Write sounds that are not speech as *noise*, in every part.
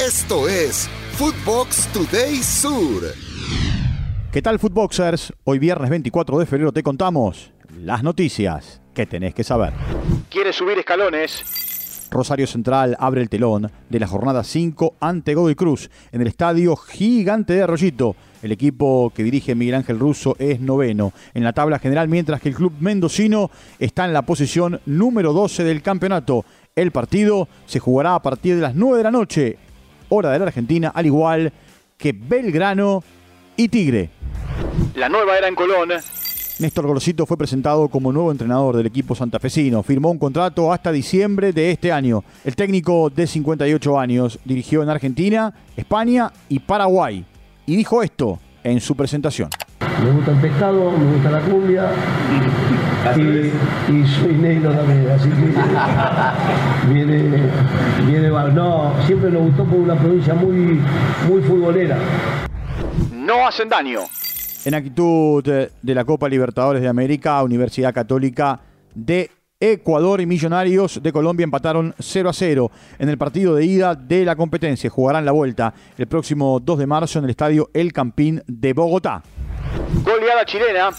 Esto es Footbox Today Sur. ¿Qué tal, Footboxers? Hoy viernes 24 de febrero te contamos las noticias que tenés que saber. ¿Quieres subir escalones? Rosario Central abre el telón de la jornada 5 ante Godoy Cruz en el estadio gigante de Arroyito. El equipo que dirige Miguel Ángel Russo es noveno en la tabla general, mientras que el club mendocino está en la posición número 12 del campeonato. El partido se jugará a partir de las 9 de la noche, hora de la Argentina, al igual que Belgrano y Tigre. La nueva era en Colón. Néstor Gorosito fue presentado como nuevo entrenador del equipo santafesino. Firmó un contrato hasta diciembre de este año. El técnico de 58 años dirigió en Argentina, España y Paraguay. Y dijo esto en su presentación. Me gusta el pescado, me gusta la cumbia y, y soy negro también, así que *laughs* viene, viene, no, siempre nos gustó por una provincia muy, muy futbolera. No hacen daño. En actitud de la Copa Libertadores de América, Universidad Católica de Ecuador y Millonarios de Colombia empataron 0 a 0 en el partido de ida de la competencia. Jugarán la vuelta el próximo 2 de marzo en el estadio El Campín de Bogotá. Goleada chilena.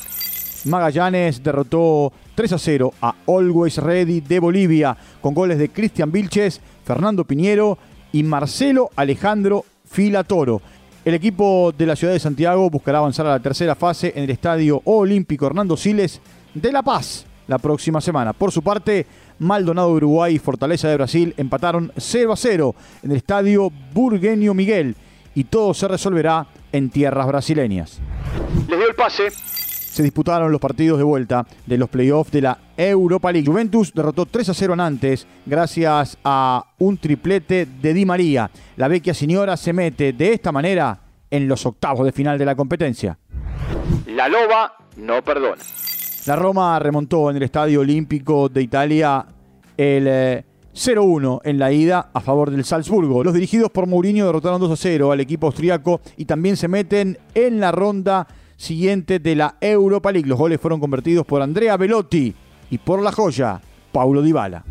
Magallanes derrotó 3 a 0 a Always Ready de Bolivia con goles de Cristian Vilches, Fernando Piñero y Marcelo Alejandro Filatoro. El equipo de la ciudad de Santiago buscará avanzar a la tercera fase en el Estadio Olímpico Hernando Siles de La Paz la próxima semana. Por su parte, Maldonado Uruguay y Fortaleza de Brasil empataron 0 a 0 en el Estadio Burgueño Miguel y todo se resolverá en tierras brasileñas. Les dio el pase. Se disputaron los partidos de vuelta de los playoffs de la Europa League. Juventus derrotó 3 a 0 a Nantes gracias a un triplete de Di María. La vecchia señora se mete de esta manera en los octavos de final de la competencia. La loba no perdona. La Roma remontó en el Estadio Olímpico de Italia el 0-1 en la ida a favor del Salzburgo. Los dirigidos por Mourinho derrotaron 2-0 al equipo austriaco y también se meten en la ronda siguiente de la Europa League. Los goles fueron convertidos por Andrea Velotti y por la joya, Paulo Dybala.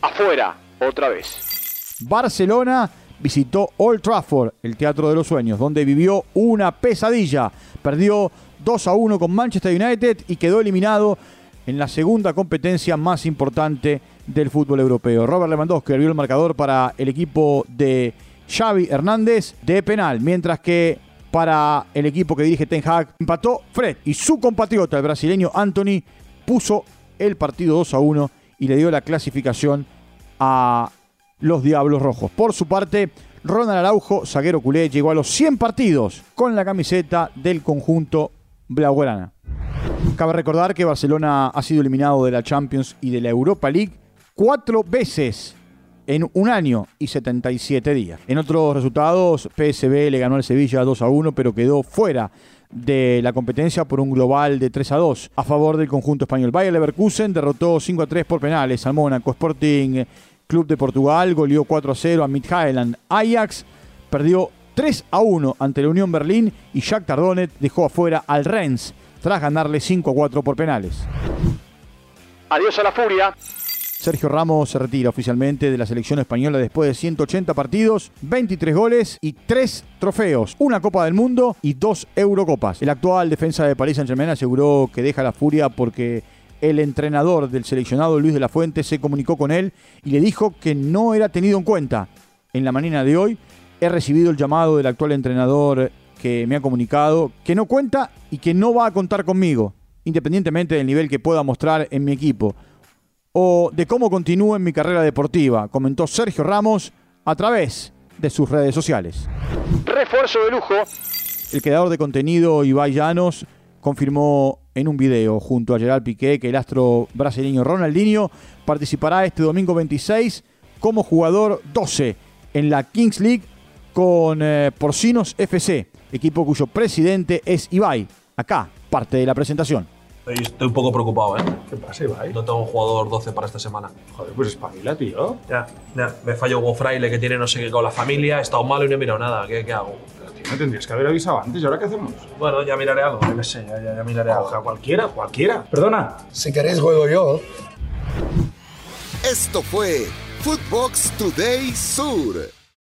Afuera, otra vez. Barcelona visitó Old Trafford, el Teatro de los Sueños, donde vivió una pesadilla. Perdió 2 a 1 con Manchester United y quedó eliminado en la segunda competencia más importante del fútbol europeo. Robert Lewandowski abrió el marcador para el equipo de Xavi Hernández de penal, mientras que para el equipo que dirige Ten Hag. Empató Fred y su compatriota, el brasileño Anthony, puso el partido 2 a 1 y le dio la clasificación a los Diablos Rojos. Por su parte, Ronald Araujo, zaguero culé, llegó a los 100 partidos con la camiseta del conjunto Blaugrana. Cabe recordar que Barcelona ha sido eliminado de la Champions y de la Europa League cuatro veces en un año y 77 días. En otros resultados, PSB le ganó al Sevilla 2 a 1, pero quedó fuera de la competencia por un global de 3 a 2 a favor del conjunto español. Bayer Leverkusen derrotó 5 a 3 por penales al Mónaco. Sporting Club de Portugal goleó 4 a 0 a Midtjylland. Ajax perdió 3 a 1 ante la Unión Berlín y Jack Tardonet dejó afuera al Rennes tras ganarle 5 a 4 por penales. Adiós a la furia. Sergio Ramos se retira oficialmente de la selección española después de 180 partidos, 23 goles y 3 trofeos, una Copa del Mundo y 2 Eurocopas. El actual defensa de Paris Saint-Germain aseguró que deja la furia porque el entrenador del seleccionado Luis de la Fuente se comunicó con él y le dijo que no era tenido en cuenta. En la mañana de hoy he recibido el llamado del actual entrenador que me ha comunicado que no cuenta y que no va a contar conmigo, independientemente del nivel que pueda mostrar en mi equipo o de cómo continúo en mi carrera deportiva, comentó Sergio Ramos a través de sus redes sociales. Refuerzo de lujo. El creador de contenido Ibai Llanos confirmó en un video junto a Gerard Piqué que el astro brasileño Ronaldinho participará este domingo 26 como jugador 12 en la Kings League con eh, Porcinos FC, equipo cuyo presidente es Ibai. Acá, parte de la presentación. Estoy un poco preocupado, ¿eh? ¿Qué pasa, Ibai? No tengo un jugador 12 para esta semana. Joder, pues espabila, tío. Ya, ya. Me fallo con Fraile que tiene no sé qué con la familia. He estado malo y no he mirado nada. ¿Qué, qué hago? Pero, tío, me tendrías que haber avisado antes. ¿Y ahora qué hacemos? Bueno, ya miraré algo. Yo qué sé, ya, ya, ya miraré algo. Ojalá, cualquiera, cualquiera. Perdona. Si queréis juego yo. Esto fue Footbox Today Sur.